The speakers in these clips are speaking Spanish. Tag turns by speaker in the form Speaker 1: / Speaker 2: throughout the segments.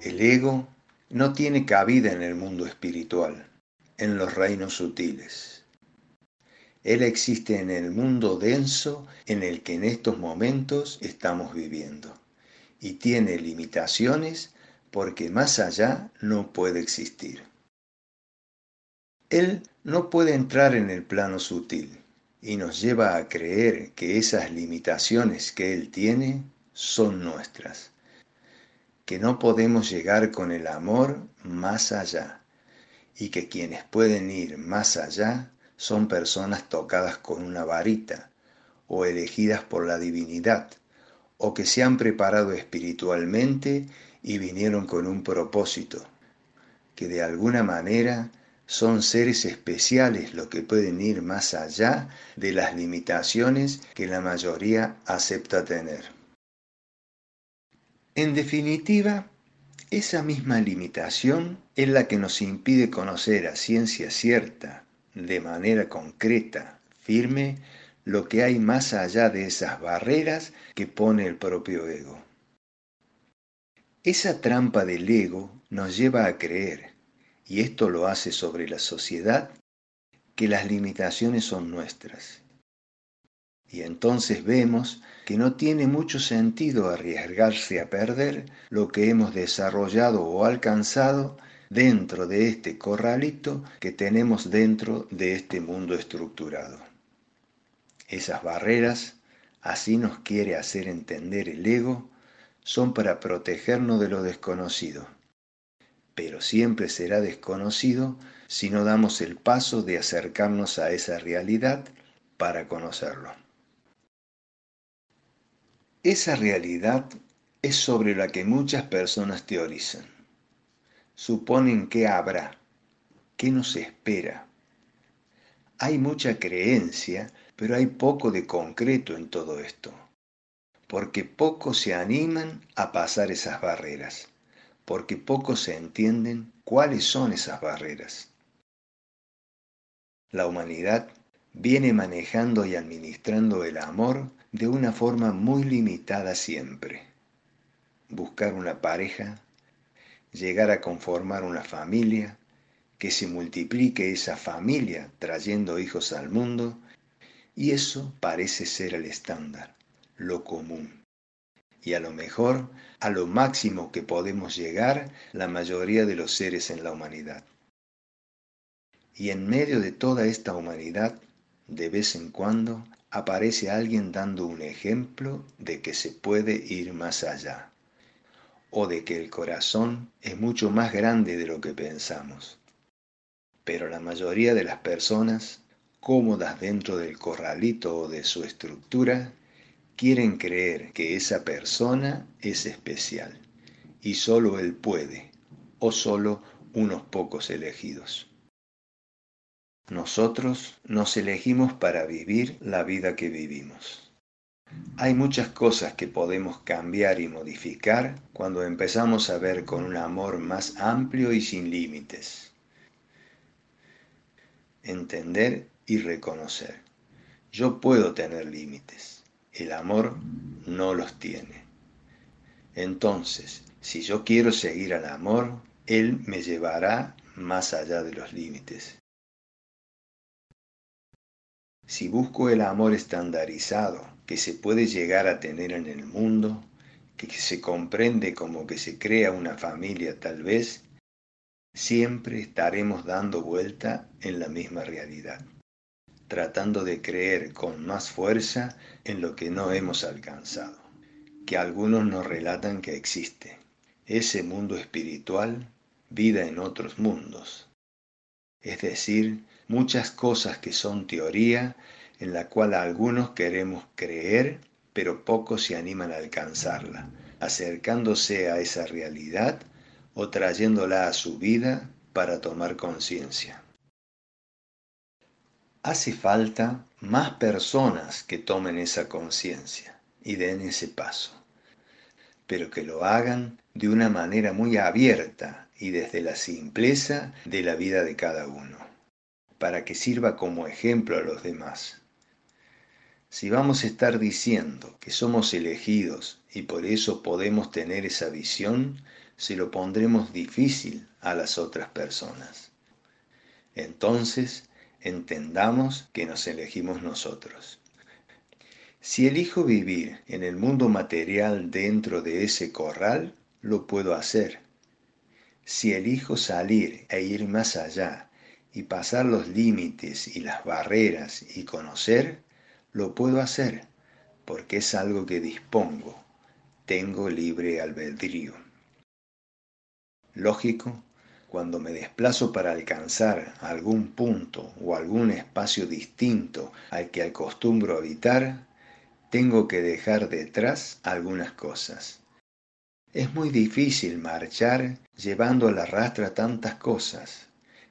Speaker 1: El ego no tiene cabida en el mundo espiritual, en los reinos sutiles. Él existe en el mundo denso en el que en estos momentos estamos viviendo y tiene limitaciones porque más allá no puede existir. Él no puede entrar en el plano sutil y nos lleva a creer que esas limitaciones que Él tiene son nuestras, que no podemos llegar con el amor más allá y que quienes pueden ir más allá son personas tocadas con una varita o elegidas por la divinidad o que se han preparado espiritualmente y vinieron con un propósito, que de alguna manera son seres especiales los que pueden ir más allá de las limitaciones que la mayoría acepta tener. En definitiva, esa misma limitación es la que nos impide conocer a ciencia cierta, de manera concreta, firme, lo que hay más allá de esas barreras que pone el propio ego. Esa trampa del ego nos lleva a creer y esto lo hace sobre la sociedad, que las limitaciones son nuestras. Y entonces vemos que no tiene mucho sentido arriesgarse a perder lo que hemos desarrollado o alcanzado dentro de este corralito que tenemos dentro de este mundo estructurado. Esas barreras, así nos quiere hacer entender el ego, son para protegernos de lo desconocido pero siempre será desconocido si no damos el paso de acercarnos a esa realidad para conocerlo. Esa realidad es sobre la que muchas personas teorizan. Suponen que habrá, que nos espera. Hay mucha creencia, pero hay poco de concreto en todo esto, porque pocos se animan a pasar esas barreras porque pocos se entienden cuáles son esas barreras. La humanidad viene manejando y administrando el amor de una forma muy limitada siempre. Buscar una pareja, llegar a conformar una familia, que se multiplique esa familia trayendo hijos al mundo, y eso parece ser el estándar, lo común y a lo mejor a lo máximo que podemos llegar la mayoría de los seres en la humanidad. Y en medio de toda esta humanidad, de vez en cuando, aparece alguien dando un ejemplo de que se puede ir más allá, o de que el corazón es mucho más grande de lo que pensamos. Pero la mayoría de las personas, cómodas dentro del corralito o de su estructura, quieren creer que esa persona es especial y solo él puede, o solo unos pocos elegidos. Nosotros nos elegimos para vivir la vida que vivimos. Hay muchas cosas que podemos cambiar y modificar cuando empezamos a ver con un amor más amplio y sin límites. Entender y reconocer. Yo puedo tener límites el amor no los tiene. Entonces, si yo quiero seguir al amor, Él me llevará más allá de los límites. Si busco el amor estandarizado que se puede llegar a tener en el mundo, que se comprende como que se crea una familia tal vez, siempre estaremos dando vuelta en la misma realidad tratando de creer con más fuerza en lo que no hemos alcanzado, que algunos nos relatan que existe, ese mundo espiritual, vida en otros mundos, es decir, muchas cosas que son teoría en la cual algunos queremos creer, pero pocos se animan a alcanzarla, acercándose a esa realidad o trayéndola a su vida para tomar conciencia. Hace falta más personas que tomen esa conciencia y den ese paso, pero que lo hagan de una manera muy abierta y desde la simpleza de la vida de cada uno, para que sirva como ejemplo a los demás. Si vamos a estar diciendo que somos elegidos y por eso podemos tener esa visión, se lo pondremos difícil a las otras personas. Entonces, entendamos que nos elegimos nosotros. Si elijo vivir en el mundo material dentro de ese corral, lo puedo hacer. Si elijo salir e ir más allá y pasar los límites y las barreras y conocer, lo puedo hacer, porque es algo que dispongo, tengo libre albedrío. Lógico, cuando me desplazo para alcanzar algún punto o algún espacio distinto al que acostumbro habitar, tengo que dejar detrás algunas cosas. Es muy difícil marchar llevando a la rastra tantas cosas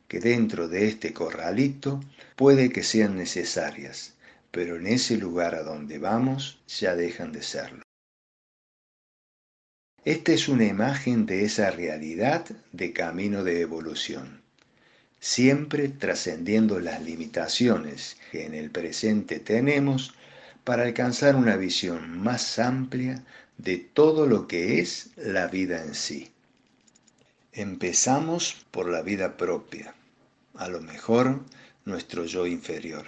Speaker 1: que dentro de este corralito puede que sean necesarias, pero en ese lugar a donde vamos ya dejan de serlo. Esta es una imagen de esa realidad de camino de evolución, siempre trascendiendo las limitaciones que en el presente tenemos para alcanzar una visión más amplia de todo lo que es la vida en sí. Empezamos por la vida propia, a lo mejor nuestro yo inferior,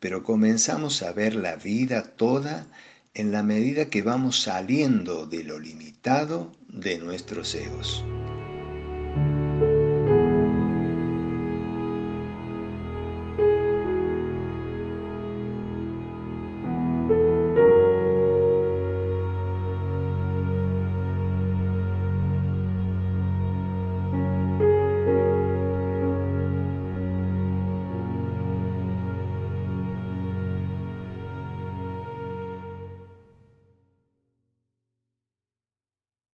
Speaker 1: pero comenzamos a ver la vida toda en la medida que vamos saliendo de lo limitado de nuestros egos.